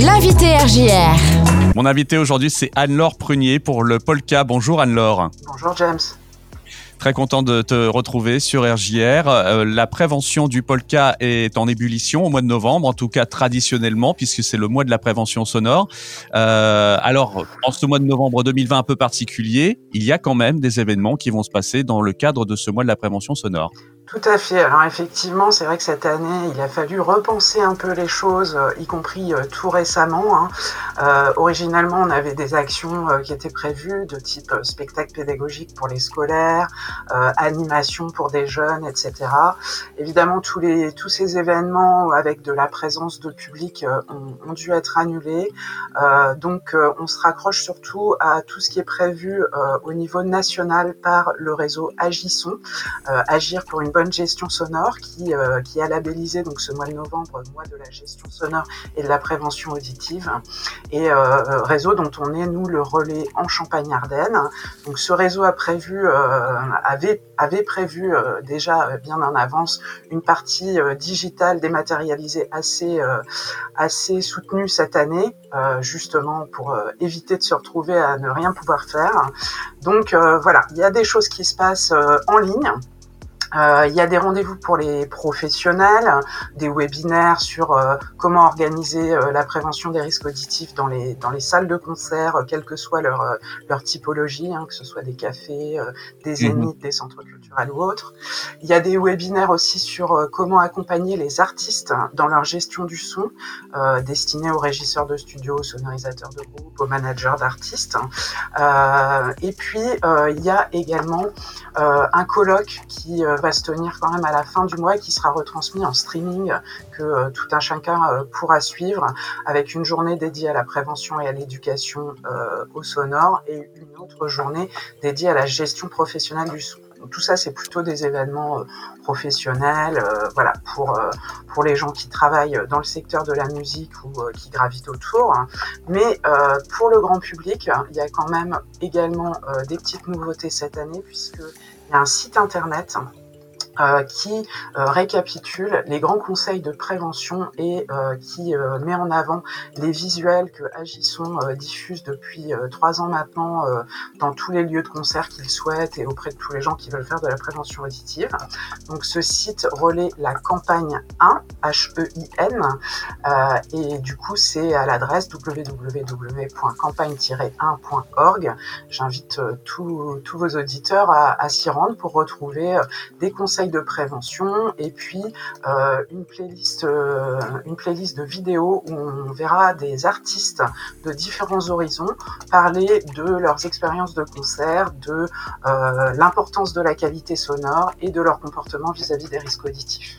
L'invité RJR. Mon invité aujourd'hui, c'est Anne-Laure Prunier pour le Polka. Bonjour Anne-Laure. Bonjour James. Très content de te retrouver sur RJR. Euh, la prévention du polka est en ébullition au mois de novembre, en tout cas traditionnellement, puisque c'est le mois de la prévention sonore. Euh, alors, en ce mois de novembre 2020 un peu particulier, il y a quand même des événements qui vont se passer dans le cadre de ce mois de la prévention sonore. Tout à fait. Alors effectivement, c'est vrai que cette année, il a fallu repenser un peu les choses, euh, y compris euh, tout récemment. Hein. Euh, originalement, on avait des actions qui étaient prévues de type spectacle pédagogique pour les scolaires, animation pour des jeunes, etc. Évidemment, tous les tous ces événements avec de la présence de public ont, dû être annulés. donc, on se raccroche surtout à tout ce qui est prévu au niveau national par le réseau Agisson, Agir pour une bonne gestion sonore qui, euh, qui a labellisé donc ce mois de novembre mois de la gestion sonore et de la prévention auditive et euh, réseau dont on est nous le relais en Champagne-Ardenne. Donc ce réseau a prévu euh, avait avait prévu déjà bien en avance une partie digitale dématérialisée assez assez soutenue cette année justement pour éviter de se retrouver à ne rien pouvoir faire. Donc voilà, il y a des choses qui se passent en ligne. Euh, il y a des rendez-vous pour les professionnels, des webinaires sur euh, comment organiser euh, la prévention des risques auditifs dans les dans les salles de concert, quelle que soit leur leur typologie, hein, que ce soit des cafés, des mhm. zéniths, des centres culturels ou autres. Il y a des webinaires aussi sur comment accompagner les artistes dans leur gestion du son, destinés aux régisseurs de studio, aux sonorisateurs de groupe, aux managers d'artistes. et puis il y a également un colloque qui va se tenir quand même à la fin du mois et qui sera retransmis en streaming que euh, tout un chacun euh, pourra suivre avec une journée dédiée à la prévention et à l'éducation euh, au sonore et une autre journée dédiée à la gestion professionnelle du son. tout ça, c'est plutôt des événements professionnels, voilà, pour pour les gens qui travaillent dans le secteur de la musique ou qui gravitent autour. Mais pour le grand public, il y a quand même également des petites nouveautés cette année puisque il y a un site internet euh, qui euh, récapitule les grands conseils de prévention et euh, qui met en avant les visuels que Agisson diffuse depuis trois ans maintenant dans tous les lieux de concert qu'il souhaite et auprès de tous les gens qui veulent faire de la prévention auditive. Donc ce site relaie la campagne 1, H-E-I-N, et du coup c'est à l'adresse www.campagne-1.org. J'invite tous vos auditeurs à, à s'y rendre pour retrouver des conseils de prévention et puis euh, une playlist euh, une playlist de vidéos où on verra des artistes de différents horizons parler de leurs expériences de concert, de euh, l'importance de la qualité sonore et de leur comportement vis-à-vis -vis des risques auditifs.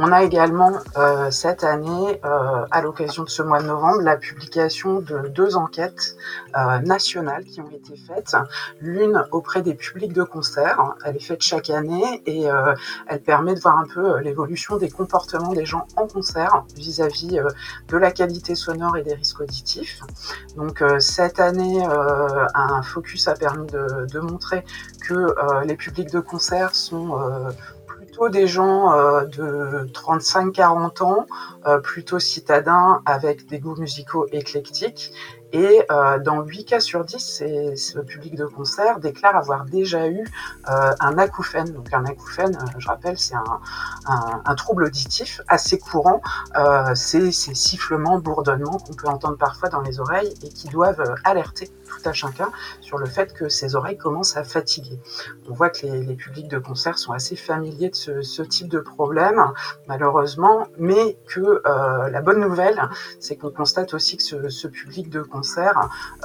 On a également euh, cette année, euh, à l'occasion de ce mois de novembre, la publication de deux enquêtes euh, nationales qui ont été faites. L'une auprès des publics de concert, elle est faite chaque année et elle permet de voir un peu l'évolution des comportements des gens en concert vis-à-vis de la qualité sonore et des risques auditifs. Donc cette année, un focus a permis de, de montrer que les publics de concert sont des gens euh, de 35-40 ans, euh, plutôt citadins avec des goûts musicaux éclectiques et euh, dans 8 cas sur 10, le public de concert déclare avoir déjà eu euh, un acouphène. Donc un acouphène, euh, je rappelle, c'est un, un, un, trouble auditif assez courant. Euh, c'est ces sifflements, bourdonnements qu'on peut entendre parfois dans les oreilles et qui doivent alerter tout à chacun sur le fait que ses oreilles commencent à fatiguer. On voit que les, les publics de concert sont assez familiers de ce, ce type de problème, malheureusement, mais que euh, la bonne nouvelle, c'est qu'on constate aussi que ce, ce public de concert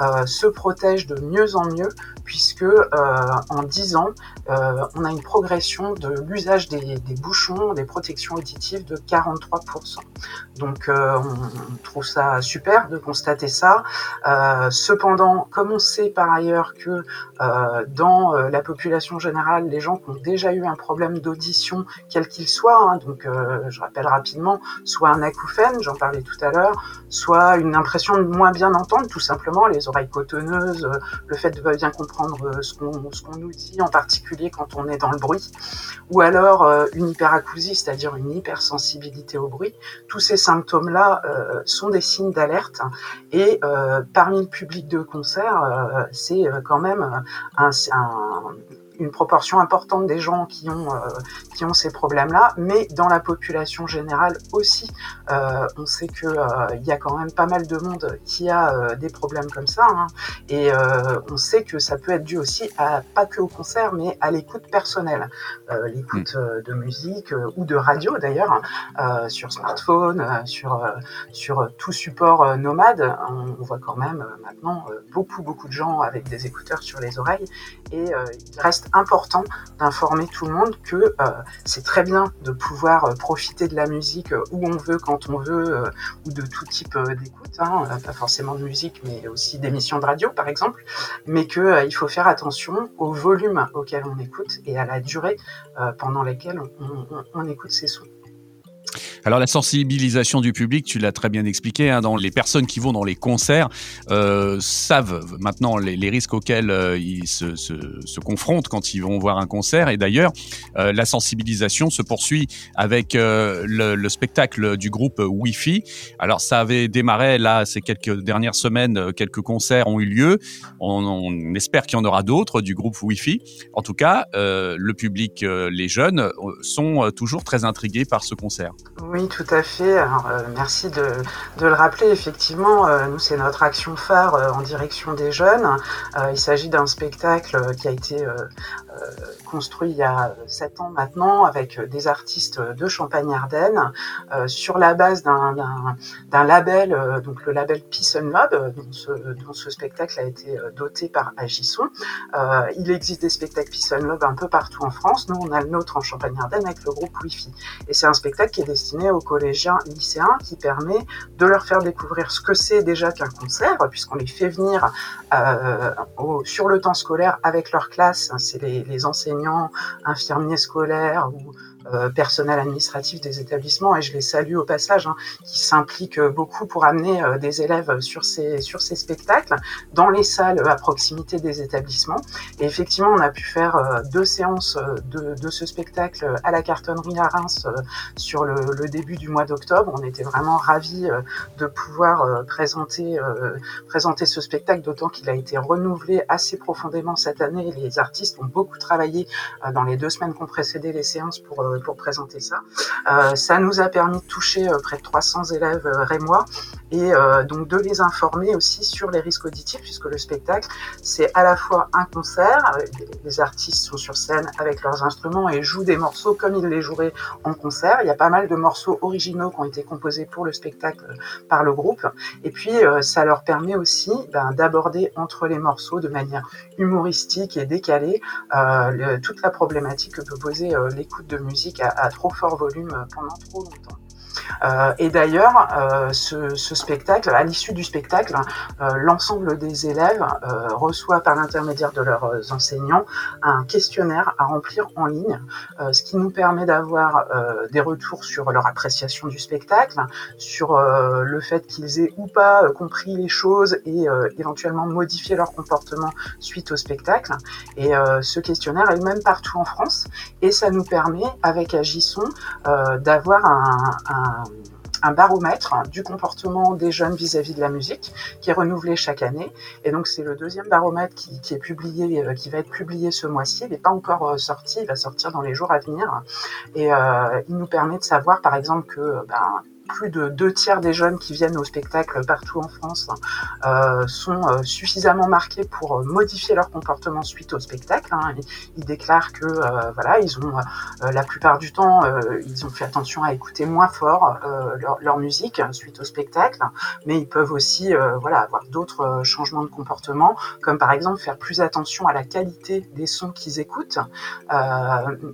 euh, se protège de mieux en mieux puisque euh, en 10 ans, euh, on a une progression de l'usage des, bouchons, des protections auditives de 43%. Donc on trouve ça super de constater ça. cependant, comme on sait par ailleurs que dans la population générale, les gens qui ont déjà eu un problème d'audition, quel qu'il soit, hein, donc je rappelle rapidement, soit un acouphène, j'en parlais tout à l'heure, soit une impression de moins bien entendre, tout simplement, les oreilles cotonneuses, le fait de bien comprendre ce qu'on ce qu'on nous dit, en particulier quand on est dans le bruit, ou alors une hyperacousie, c'est-à-dire une hypersensibilité au bruit. Tous ces symptômes-là sont des signes d'alerte et parmi le public de concert, c'est quand même un, un une proportion importante des gens qui ont, euh, qui ont ces problèmes-là, mais dans la population générale aussi, euh, on sait que euh, y a quand même pas mal de monde qui a des problèmes comme ça, hein, et on sait que ça peut être dû aussi à pas que au concert, mais à l'écoute personnelle, l'écoute mm. de musique ou de radio d'ailleurs, sur smartphone, sur sur tout support nomade, on, voit quand même maintenant beaucoup beaucoup de gens avec des écouteurs sur les oreilles, et il reste important d'informer tout le monde que euh, c'est très bien de pouvoir euh, profiter de la musique euh, où on veut, quand on veut, ou de tout type d'écoute, hein, pas forcément de musique, mais aussi d'émissions de radio par exemple, mais qu'il il faut faire attention au volume auquel on écoute et à la durée pendant laquelle on écoute ces sons. Alors la sensibilisation du public, tu l'as très bien expliqué, hein, dans les personnes qui vont dans les concerts euh, savent maintenant les, risques auxquels euh, ils se, se, se, confrontent quand ils vont voir un concert. Et d'ailleurs, euh, la sensibilisation se poursuit avec euh, le, le, spectacle du groupe Wi-Fi. Alors ça avait démarré là ces quelques dernières semaines, euh, quelques concerts ont eu lieu. On, on espère qu'il y en aura d'autres du groupe Wi-Fi. En tout cas, le public, les jeunes, sont toujours très intrigués par ce concert. Oui, tout à fait. Alors, euh, merci de, le rappeler. Effectivement, euh, nous, c'est notre action phare euh, en direction des jeunes. il s'agit d'un spectacle qui a été construit il y a sept ans maintenant avec des artistes de Champagne-Ardenne sur la base d'un label, donc le label Peace and Love, dont ce, dont ce spectacle a été doté par Agisson. il existe des spectacles Peace and Love un peu partout en France. Nous, on a le nôtre en Champagne-Ardenne avec le groupe Wi-Fi. Et c'est un spectacle qui est destiné aux collégiens, lycéens, qui permet de leur faire découvrir ce que c'est déjà qu'un concert, puisqu'on les fait venir euh, sur le temps scolaire avec leur classe. C'est les, les, enseignants, infirmiers scolaires ou euh, personnel administratif des établissements et je les salue au passage, hein, qui s'impliquent beaucoup pour amener euh, des élèves sur ces sur ces spectacles dans les salles à proximité des établissements. Et effectivement, on a pu faire euh, deux séances de, de, ce spectacle à la cartonnerie à Reims sur le, le, début du mois d'octobre. On était vraiment ravis de pouvoir présenter présenter ce spectacle, d'autant qu'il a été renouvelé assez profondément cette année. Les artistes ont beaucoup travaillé dans les deux semaines qui ont précédé les séances pour pour présenter ça. Euh, ça nous a permis de toucher euh, près de 300 élèves euh, rémois et donc de les informer aussi sur les risques auditifs puisque le spectacle c'est à la fois un concert, les artistes sont sur scène avec leurs instruments et jouent des morceaux comme ils les joueraient en concert. Il y a pas mal de morceaux originaux qui ont été composés pour le spectacle par le groupe et puis ça leur permet aussi ben, d'aborder entre les morceaux de manière humoristique et décalée toute la problématique que peut poser l'écoute de musique à, trop fort volume pendant trop longtemps. Euh, et d'ailleurs, euh, ce, ce, spectacle, à l'issue du spectacle, euh, l'ensemble des élèves reçoit par l'intermédiaire de leurs enseignants un questionnaire à remplir en ligne, ce qui nous permet d'avoir des retours sur leur appréciation du spectacle, sur le fait qu'ils aient ou pas compris les choses et éventuellement modifié leur comportement suite au spectacle. Et ce questionnaire est même partout en France et ça nous permet, avec Agisson, d'avoir un, un un, baromètre du comportement des jeunes vis-à-vis de la musique qui est renouvelé chaque année. Et donc c'est le deuxième baromètre qui, est publié, euh, qui va être publié ce mois-ci. Il n'est pas encore euh, sorti, il va sortir dans les jours à venir. Et euh, il nous permet de savoir par exemple que ben, plus de deux tiers des jeunes qui viennent au spectacle partout en France euh, sont euh, suffisamment marqués pour euh, modifier leur comportement suite au spectacle. Hein. Ils, déclarent que voilà, ils ont la plupart du temps, ils ont fait attention à écouter moins fort leur, leur, musique suite au spectacle, mais ils peuvent aussi voilà avoir d'autres changements de comportement, comme par exemple faire plus attention à la qualité des sons qu'ils écoutent.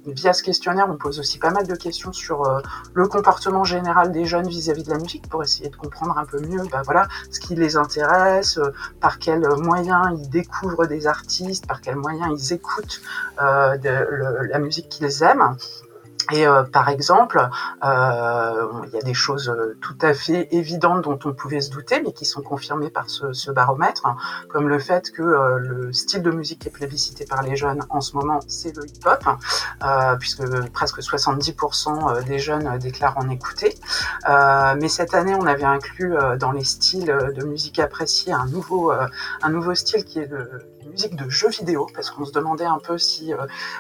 via ce questionnaire, on pose aussi pas mal de questions sur le comportement général des jeunes vis-à-vis de la musique pour essayer de comprendre un peu mieux bah, voilà, ce qui les intéresse, euh, par quels moyens ils découvrent des artistes, par quels moyens ils écoutent euh, la musique qu'ils aiment. Et euh, par exemple, il y a des choses tout à fait évidentes dont on pouvait se douter, mais qui sont confirmées par ce, ce baromètre, hein, comme le fait que le style de musique qui est plébiscité par les jeunes en ce moment, c'est le hip-hop, puisque presque 70% des jeunes déclarent en écouter. Mais cette année, on avait inclus dans les styles de musique appréciés un nouveau, un nouveau style qui est le musique de jeux vidéo, parce qu'on se demandait un peu si euh,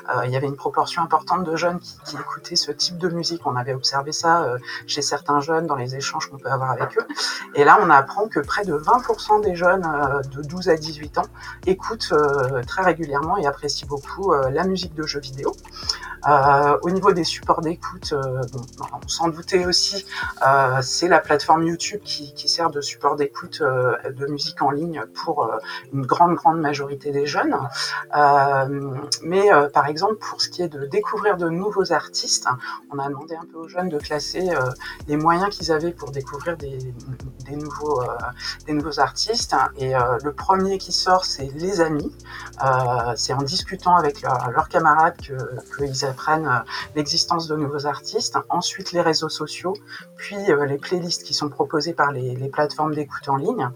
euh, il y avait une proportion importante de jeunes qui, qui, écoutaient ce type de musique. On avait observé ça euh, chez certains jeunes dans les échanges qu'on peut avoir avec eux. Et là, on apprend que près de 20% des jeunes de 12 à 18 ans écoutent très régulièrement et apprécient beaucoup la musique de jeux vidéo. Euh, au niveau des supports d'écoute, euh, bon, on s'en doutait aussi, euh, c'est la plateforme YouTube qui, qui sert de support d'écoute de musique en ligne pour une grande, grande majorité des jeunes. mais par exemple, pour ce qui est de découvrir de nouveaux artistes, on a demandé un peu aux jeunes de classer les moyens qu'ils avaient pour découvrir des, des nouveaux, des nouveaux artistes. Et le premier qui sort, c'est les amis. c'est en discutant avec leurs camarades que qu'ils apprennent euh, l'existence de nouveaux artistes, ensuite les réseaux sociaux, puis euh, les playlists qui sont proposées par les, plateformes d'écoute en ligne.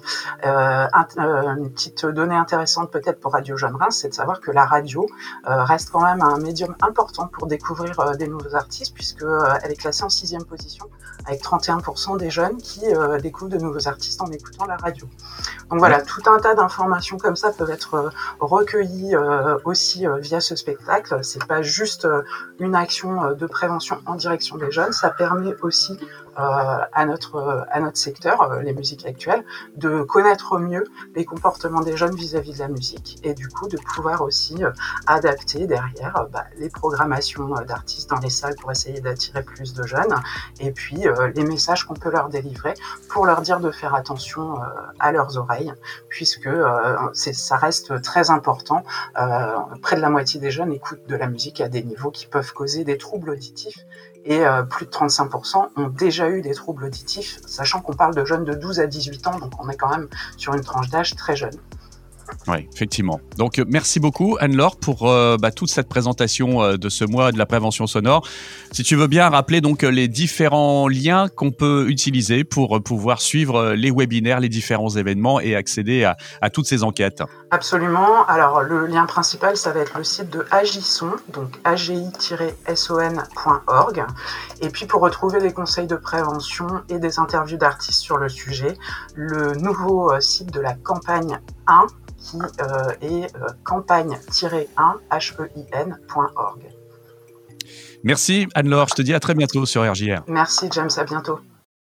Euh, une petite donnée intéressante peut-être pour Radio Jeune Reims, c'est de savoir que la radio reste quand même un médium important pour découvrir des nouveaux artistes, puisque elle est classée en sixième position avec 31% des jeunes qui découvrent de nouveaux artistes en écoutant la radio. Donc voilà, tout un tas d'informations comme ça peuvent être recueillies aussi via ce spectacle. C'est pas juste une action euh, de prévention en direction des jeunes. Ça permet aussi à notre à notre secteur, euh, les musiques actuelles, de connaître mieux les comportements des jeunes vis-à-vis de la musique et du coup de pouvoir aussi adapter derrière bah, les programmations d'artistes dans les salles pour essayer d'attirer plus de jeunes et puis les messages qu'on peut leur délivrer pour leur dire de faire attention à leurs oreilles puisque ça reste très important. près de la moitié des jeunes écoutent de la musique à des niveaux qui peuvent causer des troubles auditifs et euh, plus de 35% ont déjà eu des troubles auditifs, sachant qu'on parle de jeunes de 12 à 18 ans, donc on est quand même sur une tranche d'âge très jeune. Oui, effectivement. Donc, euh, merci beaucoup, Anne-Laure, pour euh, bah, toute cette présentation euh, de ce mois de la prévention sonore. Si tu veux bien rappeler donc les différents liens qu'on peut utiliser pour pouvoir suivre les webinaires, les différents événements et accéder à, toutes ces enquêtes. Absolument. Alors, le lien principal, ça va être le site de Agisson, donc agi-son.org. Et puis, pour retrouver des conseils de prévention et des interviews d'artistes sur le sujet, le nouveau site de la campagne 1 qui euh, est euh, campagne-1-hein.org. Merci Anne-Laure, je te dis à très bientôt sur RJR. Merci James, à bientôt.